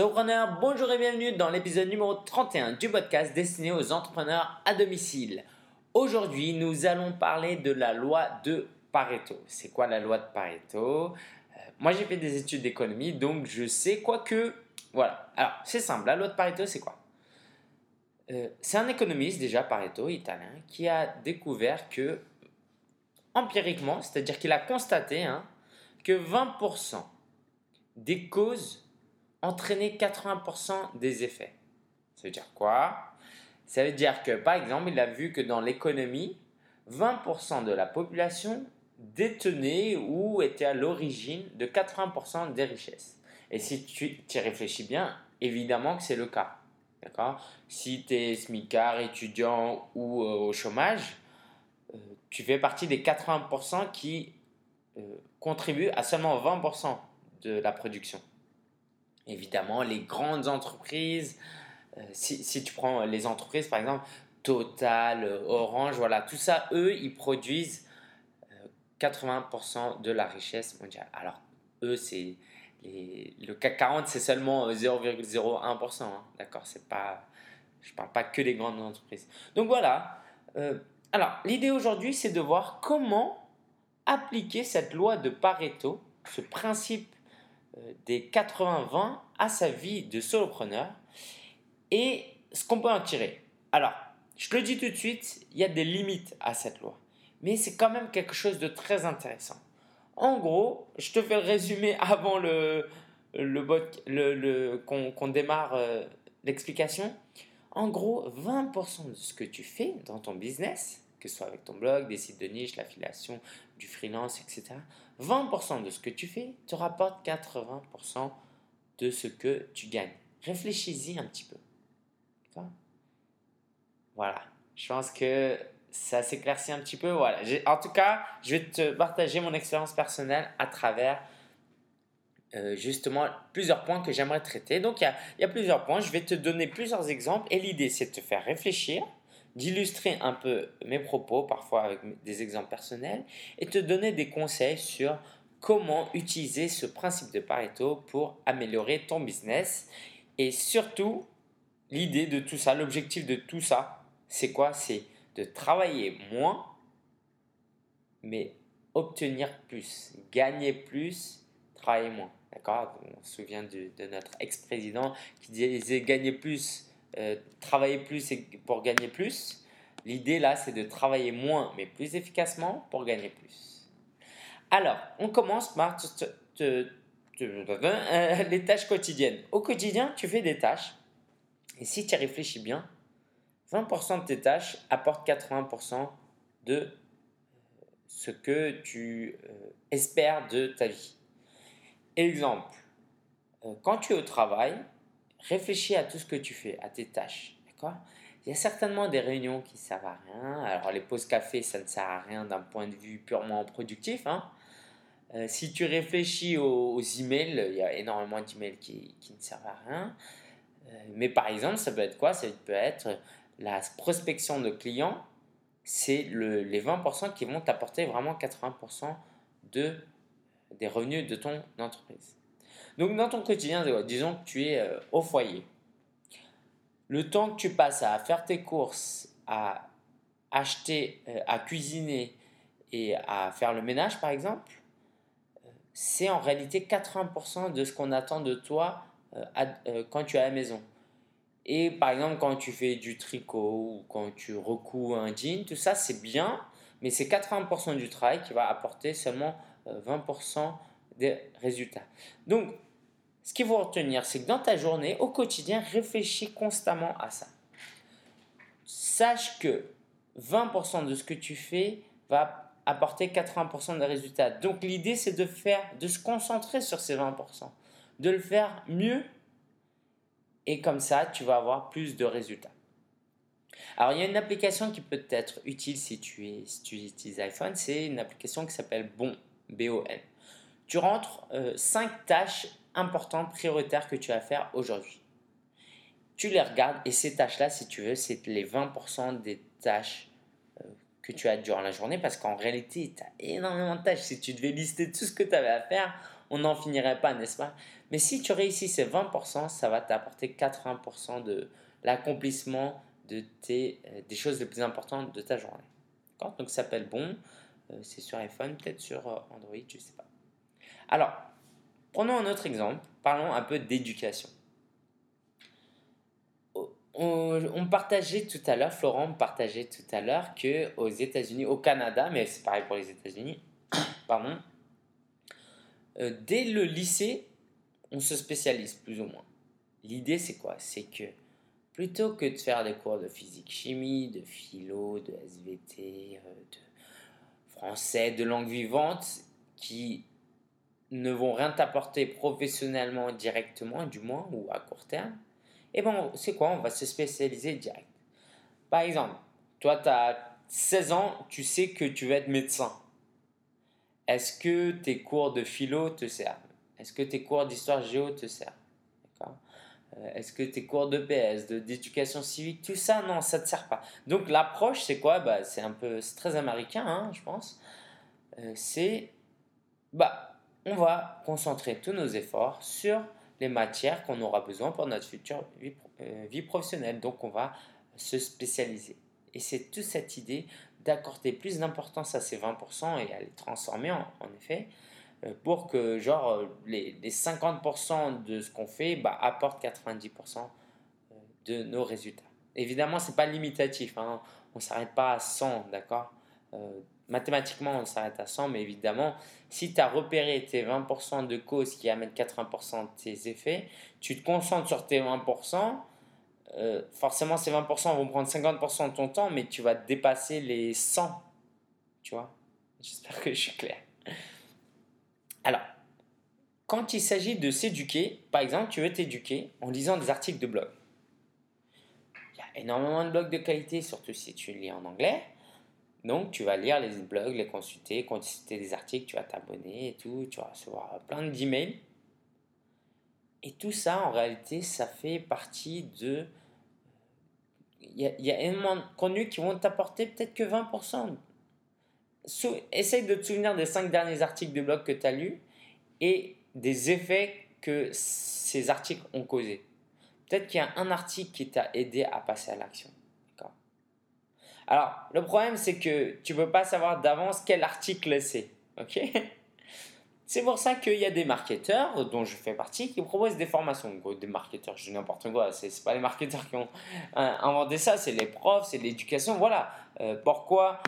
Bonjour et bienvenue dans l'épisode numéro 31 du podcast destiné aux entrepreneurs à domicile. Aujourd'hui, nous allons parler de la loi de Pareto. C'est quoi la loi de Pareto? Euh, Moi, j'ai fait des études d'économie, donc je sais quoi que... Voilà. Alors, c'est simple, la loi de Pareto, c'est quoi? Euh, C'est un économiste, déjà Pareto, italien, qui a découvert que, empiriquement, c'est-à-dire qu'il a constaté hein, que 20% des causes entraîner 80% des effets. Ça veut dire quoi? Ça veut dire que, par exemple, il a vu que dans l'économie, 20% de la population détenait ou était à l'origine de 80% des richesses. Et si tu y réfléchis bien, évidemment que c'est le cas. D'accord? Si tu es smicard, étudiant ou euh, au chômage, euh, tu fais partie des 80% qui euh, contribuent à seulement 20% de la production. Évidemment, les grandes entreprises, euh, si, tu prends les entreprises par exemple, Total, Orange, voilà, tout ça, eux, ils produisent 80% euh, de la richesse mondiale. Alors, eux, c'est le CAC 40, c'est seulement 0,01%. Hein, D'accord C'est pas. Parle pas que des grandes entreprises. Donc voilà. Euh, alors, l'idée aujourd'hui, c'est de voir comment appliquer cette loi de Pareto, ce principe euh, des 80-20 à sa vie de solopreneur et ce qu'on peut en tirer. Alors, je le dis tout de suite, il y a des limites à cette loi, mais c'est quand même quelque chose de très intéressant. En gros, je te fais le résumé avant le, le, le, qu'on démarre euh, l'explication. En gros, 20% de ce que tu fais dans ton business, que ce soit avec ton blog, des sites de niche, l'affiliation, du freelance, etc., 20% de ce que tu fais te rapporte 80% de ce que tu gagnes. Réfléchis-y un petit peu. Voilà. Je pense que ça s'éclaircit un petit peu. Voilà. En tout cas, je vais te partager mon expérience personnelle à travers euh, justement plusieurs points que j'aimerais traiter. Donc, il y, y a plusieurs points. Je vais te donner plusieurs exemples et l'idée, c'est de te faire réfléchir d'illustrer un peu mes propos, parfois avec des exemples personnels, et te donner des conseils sur comment utiliser ce principe de Pareto pour améliorer ton business. Et surtout, l'idée de tout ça, l'objectif de tout ça, c'est quoi? C'est de travailler moins, mais obtenir plus, gagner plus, travailler moins. D'accord? On se souvient de, de notre ex-président qui disait gagner plus, euh, travailler plus pour gagner plus. L'idée là, c'est de travailler moins mais plus efficacement pour gagner plus. Alors, on commence par euh, les tâches quotidiennes. Au quotidien, tu fais des tâches. Et si tu réfléchis bien, 20% de tes tâches apportent 80% de euh, ce que tu espères de ta vie. Exemple, quand tu es au travail, réfléchis à tout ce que tu fais, à tes tâches. D'accord? Il y a certainement des réunions qui ne servent à rien. Alors, les pauses café, ça ne sert à rien d'un point de vue purement productif. Hein. Euh, si tu réfléchis aux, emails, il y a énormément d'emails qui, qui ne servent à rien. Euh, mais par exemple, ça peut être quoi? Ça peut être la prospection de clients. C'est le, les 20% qui vont t'apporter vraiment 80% de, des revenus de ton entreprise. Donc dans ton quotidien, disons que tu es euh, au foyer. Le temps que tu passes à faire tes courses, à acheter, euh, à cuisiner et à faire le ménage par exemple, euh, c'est en réalité 80% de ce qu'on attend de toi quand tu es à la maison. Et par exemple, quand tu fais du tricot ou quand tu recoues un jean, tout ça c'est bien, mais c'est 80% du travail qui va apporter seulement 20% des résultats. Donc, ce qu'il faut retenir, c'est que dans ta journée, au quotidien, réfléchis constamment à ça. Sache que 20% de ce que tu fais va apporter 80% des résultats. Donc l'idée, c'est de faire, de se concentrer sur ces 20%, de le faire mieux, et comme ça, tu vas avoir plus de résultats. Alors, il y a une application qui peut être utile si tu, utilises iPhone, c'est une application qui s'appelle Bon, B-O-N. Tu rentres 5 euh, tâches importantes, prioritaires que tu as à faire aujourd'hui. Tu les regardes et ces tâches-là, si tu veux, c'est les 20% des tâches euh, que tu as durant la journée parce qu'en réalité, tu as énormément de tâches. Si tu devais lister tout ce que tu avais à faire, on n'en finirait pas, n'est-ce pas? Mais si tu réussis ces 20%, ça va t'apporter 80% de l'accomplissement de tes, euh, des choses les plus importantes de ta journée. Donc ça s'appelle Bon. Euh, c'est sur iPhone, peut-être sur Android, je ne sais pas. Alors, prenons un autre exemple. Parlons un peu d'éducation. On, partageait tout à l'heure, Florent partageait tout à l'heure que aux États-Unis, au Canada, mais c'est pareil pour les États-Unis, pardon, dès le lycée, on se spécialise plus ou moins. L'idée, c'est quoi? C'est que plutôt que de faire des cours de physique, chimie, de philo, de SVT, euh, de français, de langue vivante, qui ne vont rien t'apporter professionnellement directement, du moins, ou à court terme, et eh bon, c'est quoi? On va se spécialiser direct. Par exemple, toi, tu as 16 ans, tu sais que tu veux être médecin. Est-ce que tes cours de philo te servent? Est-ce que tes cours d'histoire géo te servent? Euh, est-ce que tes cours de PS, d'éducation civique, tout ça, non, ça ne te sert pas. Donc l'approche, c'est quoi? Bah, C'est un peu, très américain, hein, je pense. Euh, c'est, bah, on va concentrer tous nos efforts sur les matières qu'on aura besoin pour notre future vie, euh, vie professionnelle. Donc on va se spécialiser. Et c'est toute cette idée d'accorder plus d'importance à ces 20% et à les transformer en, effet euh, pour que genre euh, les, les 50% de ce qu'on fait bah, apportent 90% euh, de nos résultats. Évidemment, ce n'est pas limitatif, hein. on ne s'arrête pas à 100, d'accord Mathématiquement, on s'arrête à 100, mais évidemment, si tu as repéré tes 20% de causes qui amènent 80% de tes effets, tu te concentres sur tes 20%, forcément ces 20% vont prendre 50% de ton temps, mais tu vas dépasser les 100, tu vois J'espère que je suis clair. Alors, quand il s'agit de s'éduquer, par exemple, tu veux t'éduquer en lisant des articles de blog. Il y a énormément de blogs de qualité, surtout si tu lis en anglais. Donc, tu vas lire les blogs, les consulter, consulter des articles, tu vas t'abonner et tout, tu vas recevoir plein d'emails. Et tout ça, en réalité, ça fait partie de. Il y a, y a énormément de contenus qui vont t'apporter peut-être que 20% essaye de te souvenir des cinq derniers articles de blog que tu as lus et des effets que ces articles ont causés. Peut-être qu'il y a un article qui t'a aidé à passer à l'action. Alors, le problème, c'est que tu ne peux pas savoir d'avance quel article c'est. Ok? C'est pour ça qu'il y a des marketeurs, dont je fais partie, qui proposent des formations. Des marketeurs, je dis n'importe quoi, ce n'est pas les marketeurs qui ont euh, inventé ça, c'est les profs, c'est l'éducation. Voilà euh, pourquoi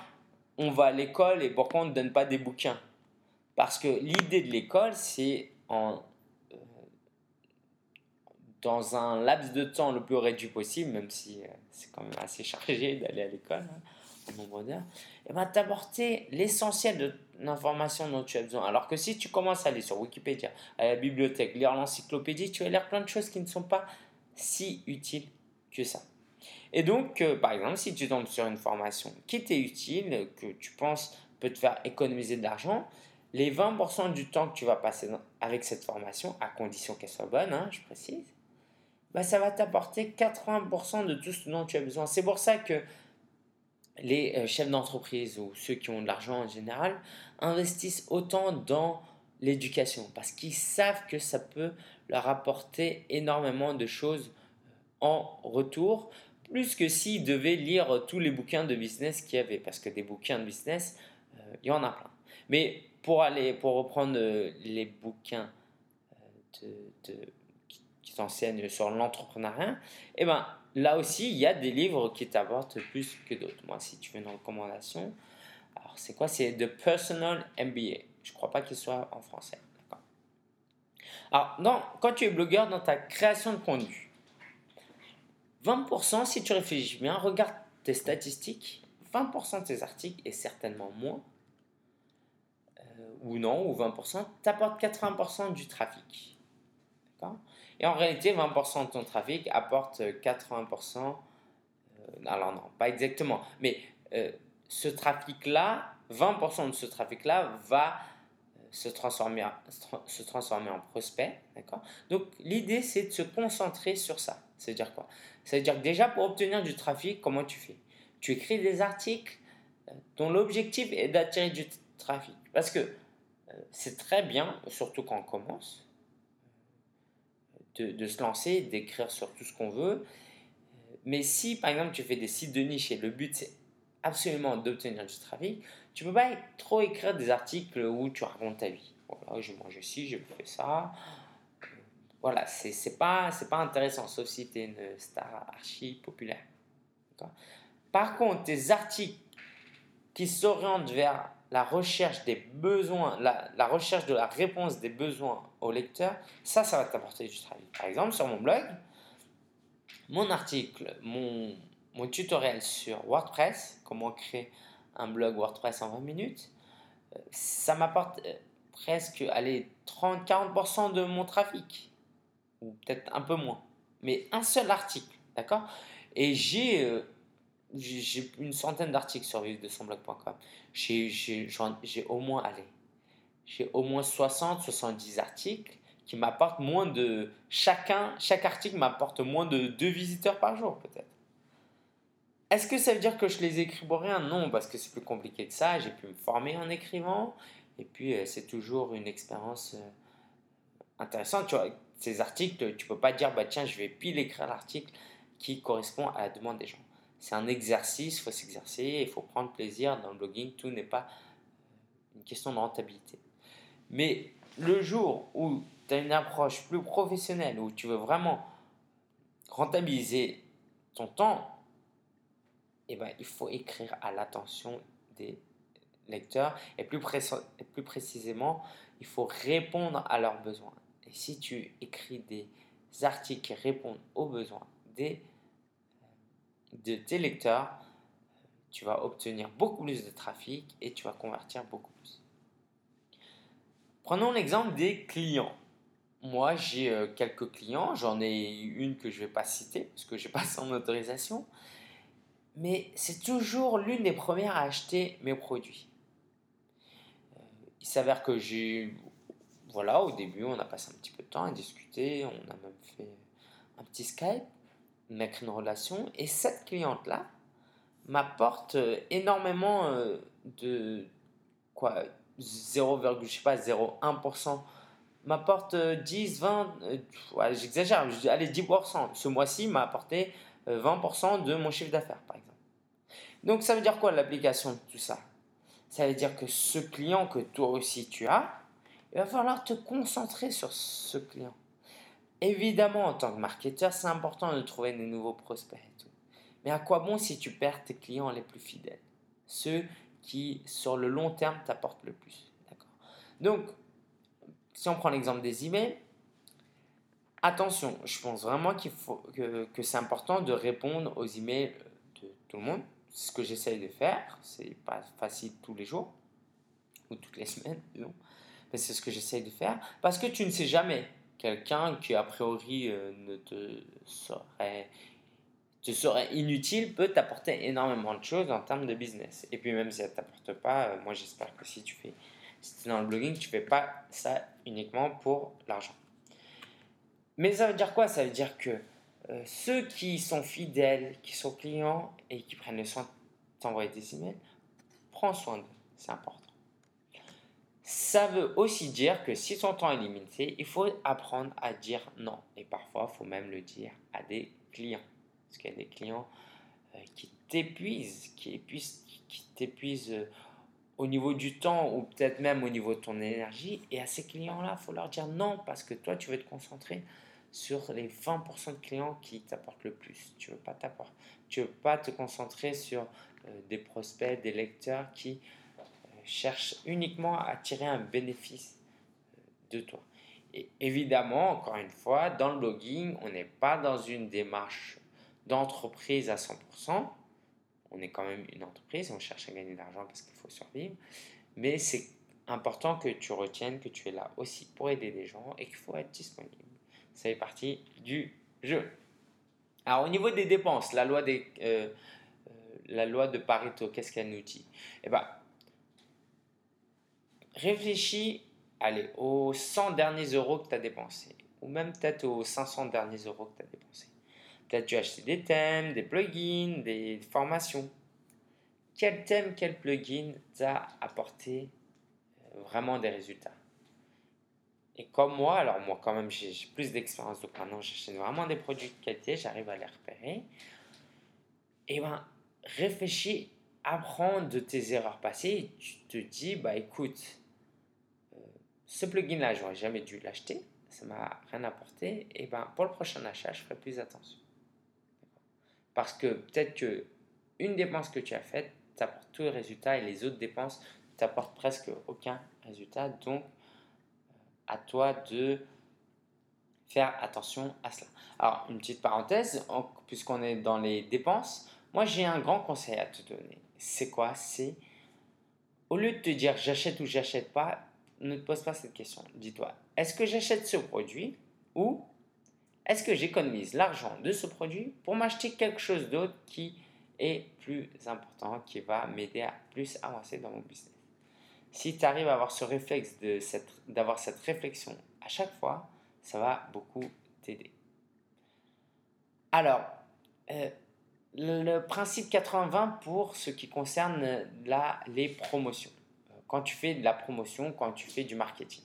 on va à l'école et pourquoi on ne donne pas des bouquins? Parce que l'idée de l'école, c'est en, dans un laps de temps le plus réduit possible, même si euh, c'est quand même assez chargé d'aller à l'école, hein, nombre d'heures, et ben t'apporter l'essentiel de l'information dont tu as besoin. Alors que si tu commences à aller sur Wikipédia, à la bibliothèque, lire l'encyclopédie, tu vas lire plein de choses qui ne sont pas si utiles que ça. Et donc, euh, par exemple, si tu tombes sur une formation qui t'est utile, que tu penses peut te faire économiser de l'argent, les 20% du temps que tu vas passer avec cette formation, à condition qu'elle soit bonne, hein, je précise, bah, ça va t'apporter 80% de tout ce dont tu as besoin. C'est pour ça que les euh, chefs d'entreprise ou ceux qui ont de l'argent en général investissent autant dans l'éducation parce qu'ils savent que ça peut leur apporter énormément de choses en retour plus que s'ils devaient lire tous les bouquins de business qu'il y avait, parce que des bouquins de business, euh, il y en a plein. Mais pour, aller, pour reprendre euh, les bouquins euh, de, qui, sur l'entrepreneuriat, eh ben, là aussi, il y a des livres qui t'apportent plus que d'autres. Moi, si tu veux une recommandation, alors c'est quoi? C'est The Personal MBA. Je crois pas qu'il soit en français. Alors, quand tu es blogueur dans ta création de contenu, 20%, si tu réfléchis bien, regarde tes statistiques, 20% de tes articles, et certainement moins, euh, ou non, ou 20%, t'apportent 80% du trafic. Et en réalité, 20% de ton trafic apporte 80%, euh, alors non, pas exactement, mais euh, ce trafic-là, 20% de ce trafic-là va se transformer, se transformer en prospect. Donc l'idée, c'est de se concentrer sur ça. C'est-à-dire quoi? C'est-à-dire que déjà, pour obtenir du trafic, comment tu fais? Tu écris des articles euh, dont l'objectif est d'attirer du trafic. Parce que c'est très bien, surtout quand on commence, de, se lancer, d'écrire sur tout ce qu'on veut. Mais si, par exemple, tu fais des sites de niche et le but, c'est absolument d'obtenir du trafic, tu peux pas trop écrire des articles où tu racontes ta vie. Voilà, je mange ci, je fais ça. Voilà, c'est, c'est pas, c'est pas intéressant, sauf si tu es une star archi populaire. Par contre, tes articles qui s'orientent vers la recherche des besoins, la, recherche de la réponse des besoins au lecteur, ça, ça va t'apporter du trafic. Par exemple, sur mon blog, mon article, mon, mon tutoriel sur WordPress, comment créer un blog WordPress en 20 minutes, euh, ça m'apporte euh, presque allez, 30-40% de mon trafic, ou peut-être un peu moins, mais un seul article, d'accord? Et j'ai euh, j'ai une centaine d'articles sur vivre de son blog.com. J'ai au moins, allez, j'ai au moins 60, 70 articles qui m'apportent moins de, chacun, chaque article m'apporte moins de deux visiteurs par jour peut-être. Est-ce que ça veut dire que je les écris pour rien? Non, parce que c'est plus compliqué que ça. J'ai pu me former en écrivant. Et puis, euh, c'est toujours une expérience euh, intéressante. Tu vois, ces articles, tu peux pas dire, bah tiens, je vais pile écrire l'article qui correspond à la demande des gens. C'est un exercice, il faut s'exercer, il faut prendre plaisir dans le blogging. Tout n'est pas une question de rentabilité. Mais le jour où tu as une approche plus professionnelle, où tu veux vraiment rentabiliser ton temps, eh ben, il faut écrire à l'attention des lecteurs et plus, et plus précisément, il faut répondre à leurs besoins. Et si tu écris des articles qui répondent aux besoins des, de tes lecteurs, tu vas obtenir beaucoup plus de trafic et tu vas convertir beaucoup plus. Prenons l'exemple des clients. Moi, j'ai euh, quelques clients, j'en ai une que je ne vais pas citer parce que je n'ai pas son autorisation, mais c'est toujours l'une des premières à acheter mes produits. Euh, il s'avère que j'ai, voilà, au début, on a passé un petit peu de temps à discuter, on a même fait un petit Skype, mettre une relation, et cette cliente-là m'apporte euh, énormément euh, de quoi 0, je sais pas 0,1% m'apporte 10, 20, j'exagère, allez 10%. Ce mois-ci m'a apporté 20% de mon chiffre d'affaires, par exemple. Donc ça veut dire quoi l'application de tout ça? Ça veut dire que ce client que toi aussi tu as, il va falloir te concentrer sur ce client. Évidemment, en tant que marketeur, c'est important de trouver des nouveaux prospects et tout. Mais à quoi bon si tu perds tes clients les plus fidèles? Ceux qui, sur le long terme, t'apportent le plus. D'accord? Donc, si on prend l'exemple des emails, attention, je pense vraiment qu'il faut que, c'est important de répondre aux emails de tout le monde. C'est ce que j'essaye de faire. C'est pas facile tous les jours ou toutes les semaines. Mais c'est ce que j'essaye de faire parce que tu ne sais jamais. Quelqu'un qui a priori euh, ne te serait, te serait inutile peut t'apporter énormément de choses en termes de business. Et puis même si elle ne t'apporte pas, euh, moi j'espère que si tu fais, si es dans le blogging, tu fais pas ça uniquement pour l'argent. Mais ça veut dire quoi? Ça veut dire que euh, ceux qui sont fidèles, qui sont clients et qui prennent le soin de t'envoyer des emails, prends soin d'eux, c'est important. Ça veut aussi dire que si ton temps est limité, il faut apprendre à dire non. Et parfois, il faut même le dire à des clients. Parce qu'il y a des clients euh, qui t'épuisent, qui, qui t'épuisent euh, au niveau du temps ou peut-être même au niveau de ton énergie. Et à ces clients-là, il faut leur dire non parce que toi, tu veux te concentrer sur les 20% de clients qui t'apportent le plus. Tu ne veux, pas veux pas te concentrer sur euh, des prospects, des lecteurs qui cherchent uniquement à tirer un bénéfice euh, de toi. Et évidemment, encore une fois, dans le blogging, on n'est pas dans une démarche d'entreprise à 100%. On est quand même une entreprise, on cherche à gagner de l'argent parce qu'il faut survivre. Mais c'est important que tu retiennes que tu es là aussi pour aider des gens et qu'il faut être disponible ça fait partie du jeu. Alors au niveau des dépenses, la loi, des, euh, euh, la loi de Pareto, qu'est-ce qu'elle nous dit? Eh bien, réfléchis allez, aux 100 derniers euros que tu as dépensés, ou même peut-être aux 500 derniers euros que tu as dépensés. Peut-être tu as acheté des thèmes, des plugins, des formations. Quel thème, quel plugin t'a apporté euh, vraiment des résultats? Et comme moi, alors moi quand même j'ai plus d'expérience, donc maintenant j'achète vraiment des produits de qualité, j'arrive à les repérer. Et ben réfléchis, apprends de tes erreurs passées, tu te dis, bah écoute, euh, ce plugin-là, j'aurais jamais dû l'acheter, ça m'a rien apporté, et ben pour le prochain achat, je ferai plus attention. Parce que peut-être que une dépense que tu as faite t'apporte tous les résultats et les autres dépenses t'apportent presque aucun résultat. Donc, à toi de faire attention à cela. Alors, une petite parenthèse, puisqu'on est dans les dépenses, moi j'ai un grand conseil à te donner. C'est quoi C'est au lieu de te dire j'achète ou j'achète pas, ne te pose pas cette question. Dis-toi, est-ce que j'achète ce produit ou est-ce que j'économise l'argent de ce produit pour m'acheter quelque chose d'autre qui est plus important, qui va m'aider à plus avancer dans mon business? Si tu arrives à avoir ce réflexe d'avoir cette, cette réflexion à chaque fois, ça va beaucoup t'aider. Alors, euh, le, principe 80-20 pour ce qui concerne la, les promotions. Quand tu fais de la promotion, quand tu fais du marketing.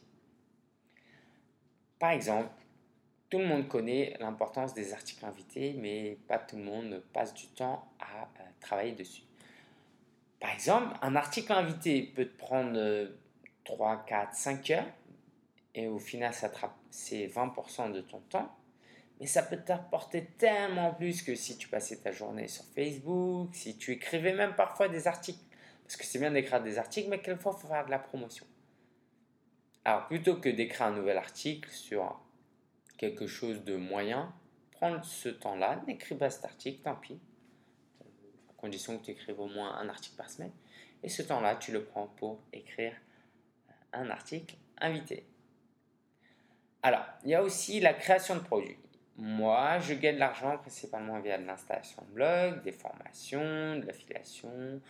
Par exemple, tout le monde connaît l'importance des articles invités, mais pas tout le monde passe du temps à euh, travailler dessus. Par exemple, un article invité peut te prendre 3, 4, 5 heures, et au final, ça c'est 20% de ton temps. Mais ça peut t'apporter tellement plus que si tu passais ta journée sur Facebook, si tu écrivais même parfois des articles. Parce que c'est bien d'écrire des articles, mais quelquefois, il faut faire de la promotion. Alors, plutôt que d'écrire un nouvel article sur quelque chose de moyen, prends ce temps-là, n'écris pas cet article, tant pis, à condition que tu écrives au moins un article par semaine. Et ce temps-là, tu le prends pour écrire un article invité. Alors, il y a aussi la création de produits. Moi, je gagne de l'argent principalement via de l'installation de blog, des formations, de l'affiliation.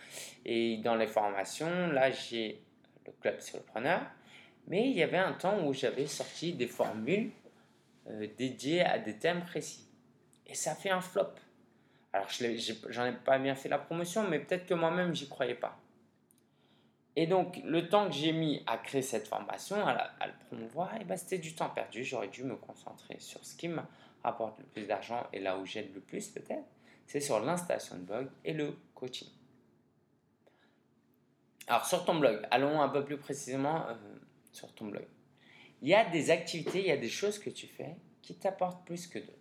Et dans les formations, là, j'ai le club solopreneur. Mais il y avait un temps où j'avais sorti des formules euh, dédiées à des thèmes précis. Et ça fait un flop. Alors, j'en ai, pas bien fait la promotion, mais peut-être que moi-même, j'y croyais pas. Et donc, le temps que j'ai mis à créer cette formation, à, le promouvoir, eh ben, c'était du temps perdu. J'aurais dû me concentrer sur ce qui me rapporte le plus d'argent et là où j'aide le plus peut-être, c'est sur l'installation de blog et le coaching. Alors sur ton blog, allons un peu plus précisément euh, sur ton blog. Il y a des activités, il y a des choses que tu fais qui t'apportent plus que d'autres.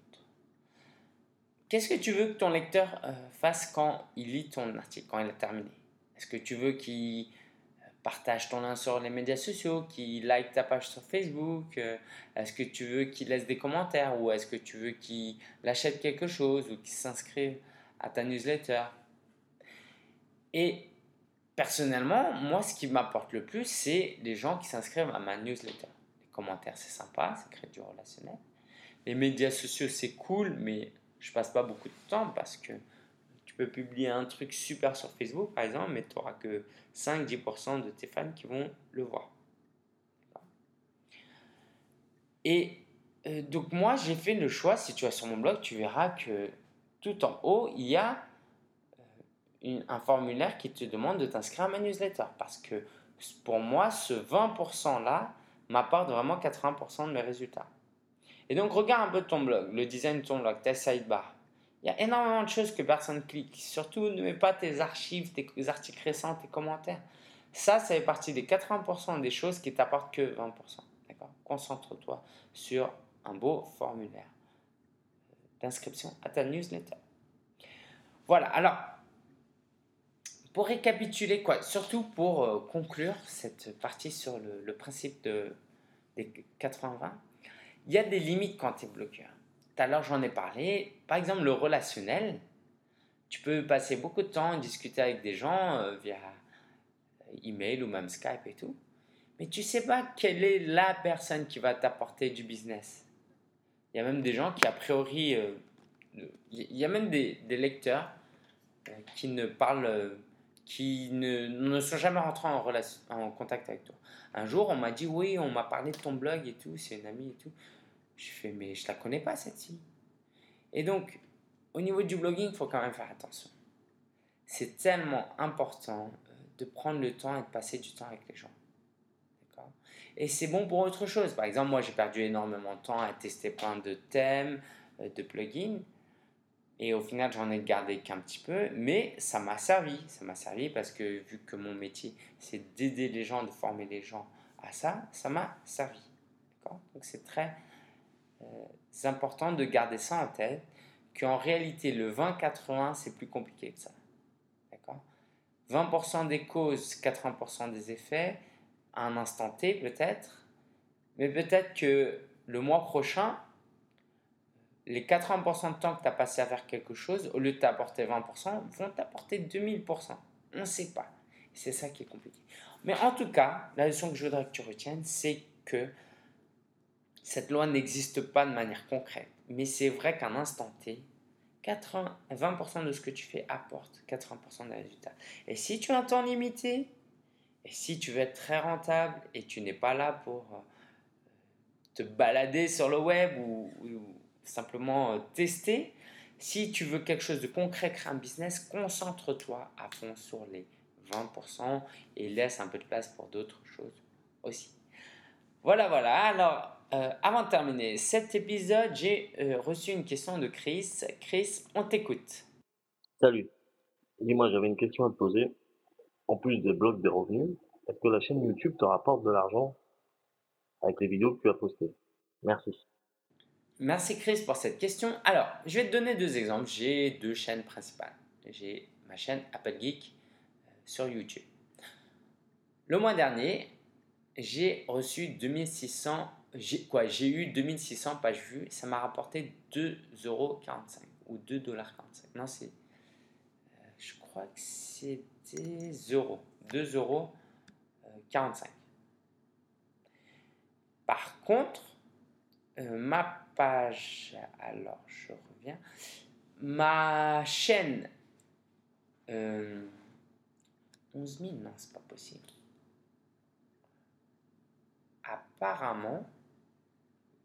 Qu'est-ce que tu veux que ton lecteur euh, fasse quand il lit ton article, quand il a terminé? Est-ce que tu veux qu'il partage ton lien sur les médias sociaux, qui like ta page sur Facebook euh, Est-ce que tu veux qu'il laisse des commentaires ou est-ce que tu veux qu'il achète quelque chose ou qu'il s'inscrive à ta newsletter? Et personnellement, moi, ce qui m'apporte le plus, c'est les gens qui s'inscrivent à ma newsletter. Les commentaires, c'est sympa, ça crée du relationnel. Les médias sociaux, c'est cool, mais je passe pas beaucoup de temps parce que peux publier un truc super sur Facebook, par exemple, mais tu n'auras que 5-10% de tes fans qui vont le voir. Et euh, donc moi, j'ai fait le choix, si tu vas sur mon blog, tu verras que tout en haut, il y a euh, un formulaire qui te demande de t'inscrire à ma newsletter. Parce que pour moi, ce 20%-là m'apporte vraiment 80% de mes résultats. Et donc, regarde un peu ton blog, le design de ton blog, ta sidebar. Il y a énormément de choses que personne clique. Surtout, ne mets pas tes archives, tes articles récents, tes commentaires. Ça, ça fait partie des 80% des choses qui t'apportent que 20%. D'accord? Concentre-toi sur un beau formulaire d'inscription à ta newsletter. Voilà, alors, pour récapituler, quoi, surtout pour euh, conclure cette partie sur le, principe de, des 80-20, il y a des limites quand tu es bloqueur tout à l'heure j'en ai parlé, par exemple le relationnel, tu peux passer beaucoup de temps à discuter avec des gens euh, via email ou même Skype et tout, mais tu sais pas quelle est la personne qui va t'apporter du business. Il y a même des gens qui a priori, euh, il y a même des, lecteurs euh, qui ne parlent, qui ne, ne, sont jamais rentrés en, en contact avec toi. Un jour on m'a dit oui, on m'a parlé de ton blog et tout, c'est une amie et tout. Je fais, mais je la connais pas cette-ci. Et donc, au niveau du blogging, il faut quand même faire attention. C'est tellement important euh, de prendre le temps et de passer du temps avec les gens. Et c'est bon pour autre chose. Par exemple, moi, j'ai perdu énormément de temps à tester plein de thèmes, euh, de plugins. Et au final, j'en ai gardé qu'un petit peu, mais ça m'a servi. Ça m'a servi parce que vu que mon métier, c'est d'aider les gens, de former les gens à ça, ça m'a servi. Donc c'est très euh, important de garder ça en tête, qu'en réalité, le 20-80, c'est plus compliqué que ça. D'accord? 20% des causes, 80% des effets, à un instant T peut-être, mais peut-être que le mois prochain, les 80% de temps que tu as passé à faire quelque chose, au lieu de t'apporter 20%, vont t'apporter 2000%. On ne sait pas. C'est ça qui est compliqué. Mais en tout cas, la leçon que je voudrais que tu retiennes, c'est que cette loi n'existe pas de manière concrète. Mais c'est vrai qu'à un instant T, 80, 20% de ce que tu fais apporte 80% des résultats. Et si tu as un temps limité, et si tu veux être très rentable et tu n'es pas là pour euh, te balader sur le web ou simplement euh, tester. Si tu veux quelque chose de concret, créer un business, concentre-toi à fond sur les 20% et laisse un peu de place pour d'autres choses aussi. Voilà, voilà. Alors, euh, avant de terminer cet épisode, j'ai euh, reçu une question de Chris. Chris, on t'écoute. Salut. Dis-moi, j'avais une question à te poser. En plus des blogs des revenus, est-ce que la chaîne YouTube te rapporte de l'argent avec les vidéos que tu as postées? Merci. Merci Chris pour cette question. Alors, je vais te donner deux exemples. J'ai deux chaînes principales. J'ai ma chaîne Apple Geek euh, sur YouTube. Le mois dernier, j'ai reçu 2600, j'ai, eu 2600 pages vues. Ça m'a rapporté 2,45€ ou 2,45$. Non, c'est, euh, je crois que c'était 0, 2,45€. Par contre, euh, ma page, alors je reviens, ma chaîne, euh, 11 000, non, c'est pas possible. Apparemment,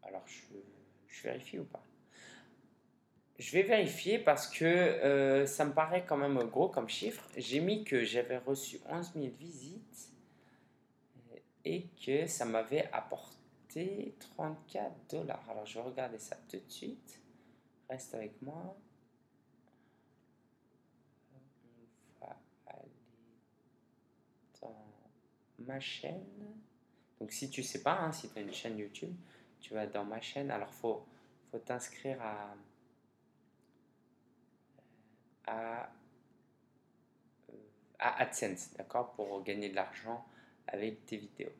alors je, vérifie ou pas? Je vais vérifier parce que euh, ça me paraît quand même gros comme chiffre. J'ai mis que j'avais reçu 11 000 visites et que ça m'avait apporté 34 dollars. Alors, je vais regarder ça tout de suite. Reste avec moi. On va aller dans ma chaîne. Donc, si tu sais pas, hein, si tu as une chaîne YouTube, tu vas dans ma chaîne. Alors, faut, faut t'inscrire à, à, à AdSense, d'accord, pour gagner de l'argent avec tes vidéos.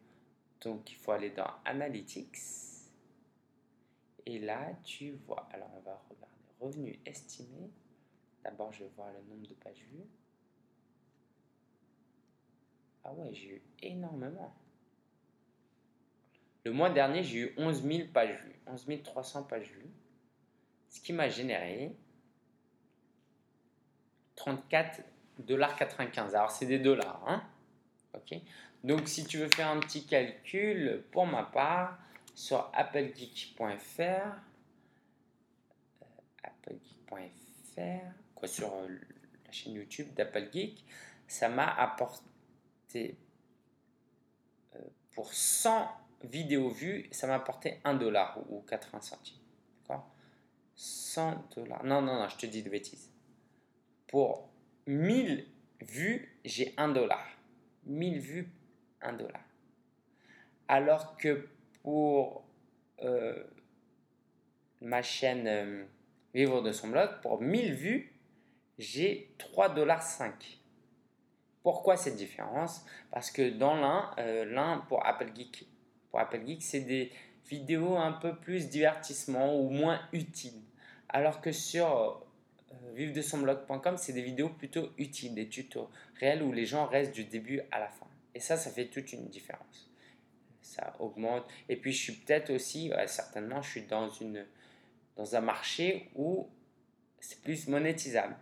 Donc il faut aller dans Analytics. Et là, tu vois. Alors on va regarder revenus estimés. D'abord, je vais voir le nombre de pages vues. Ah ouais, j'ai eu énormément. Le mois dernier, j'ai eu 11 000 pages vues, 11 300 pages vues, ce qui m'a généré 34,95$. Alors, c'est des dollars, hein? Ok? Donc, si tu veux faire un petit calcul, pour ma part, sur applegeek.fr, euh, quoi, sur euh, la chaîne YouTube d'Apple Geek, ça m'a apporté, euh, pour 100 vidéos vues, ça m'a apporté 1 dollar ou 80 centimes. D'accord? 100 dollars. Non, non, non, je te dis de bêtises. Pour 1000 vues, j'ai 1 dollar. 1000 vues 1 dollar. Alors que pour euh, ma chaîne euh, Vivre de son blog, pour 1000 vues, j'ai 3 dollars 5. Pourquoi cette différence? Parce que dans l'un, euh, l'un pour Apple Geek, pour Apple Geek, c'est des vidéos un peu plus divertissement ou moins utiles. Alors que sur vivre de son blog.com, c'est des vidéos plutôt utiles, des tutos réels où les gens restent du début à la fin. Et ça, ça fait toute une différence. Ça augmente. Et puis, je suis peut-être aussi, certainement, je suis dans, une, dans un marché où c'est plus monétisable.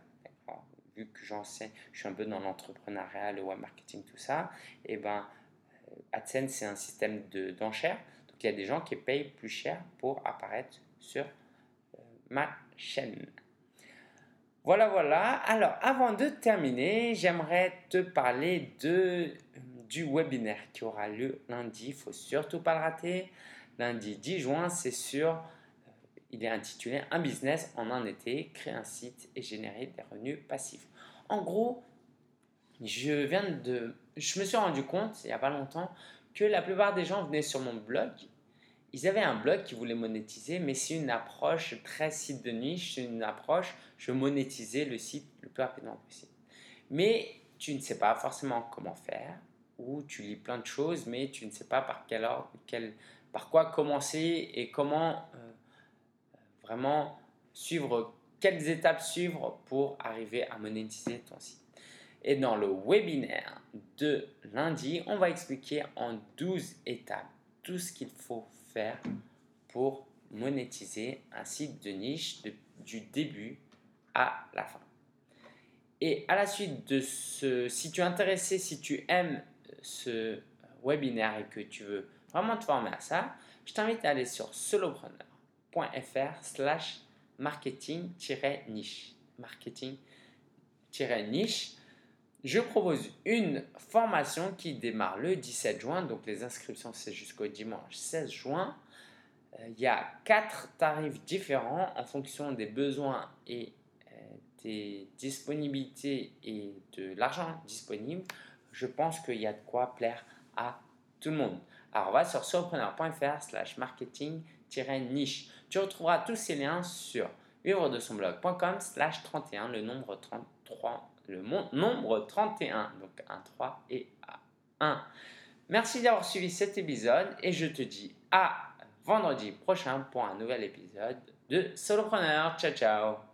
Vu que j'enseigne, je suis un peu dans l'entrepreneuriat, le web marketing, tout ça, et ben euh, AdSense, c'est un système d'enchères. Donc, il y a des gens qui payent plus cher pour apparaître sur euh, ma chaîne. Voilà, voilà. Alors, avant de terminer, j'aimerais te parler de du webinaire qui aura lieu lundi. Il faut surtout pas le rater. Lundi 10 juin, c'est sûr. Euh, il est intitulé Un business en un été, créer un site et générer des revenus passifs. En gros, je viens de, je me suis rendu compte il n'y a pas longtemps que la plupart des gens venaient sur mon blog. Ils avaient un blog qui voulait monétiser, mais c'est une approche très site de niche. C'est une approche, je monétiser le site le plus rapidement possible. Mais tu ne sais pas forcément comment faire, ou tu lis plein de choses, mais tu ne sais pas par quel ordre, par quoi commencer et comment euh, vraiment suivre, quelles étapes suivre pour arriver à monétiser ton site. Et dans le webinaire de lundi, on va expliquer en 12 étapes tout ce qu'il faut faire pour monétiser un site de niche du début à la fin. Et à la suite de ce, si tu es intéressé, si tu aimes ce webinaire et que tu veux vraiment te former à ça, je t'invite à aller sur solopreneur.fr slash marketing-niche. Marketing-niche. Je propose une formation qui démarre le 17 juin, donc les inscriptions c'est jusqu'au dimanche 16 juin. Euh, il y a quatre tarifs différents en fonction des besoins et euh, des disponibilités et de l'argent disponible. Je pense qu'il y a de quoi plaire à tout le monde. Alors, va sur surpreneur.fr slash marketing-niche. Tu retrouveras tous ces liens sur vivre de son blog.com slash 31, le nombre 33, le nombre 31, donc 1, 3 et 1. Merci d'avoir suivi cet épisode et je te dis à vendredi prochain pour un nouvel épisode de Solopreneur. Ciao, ciao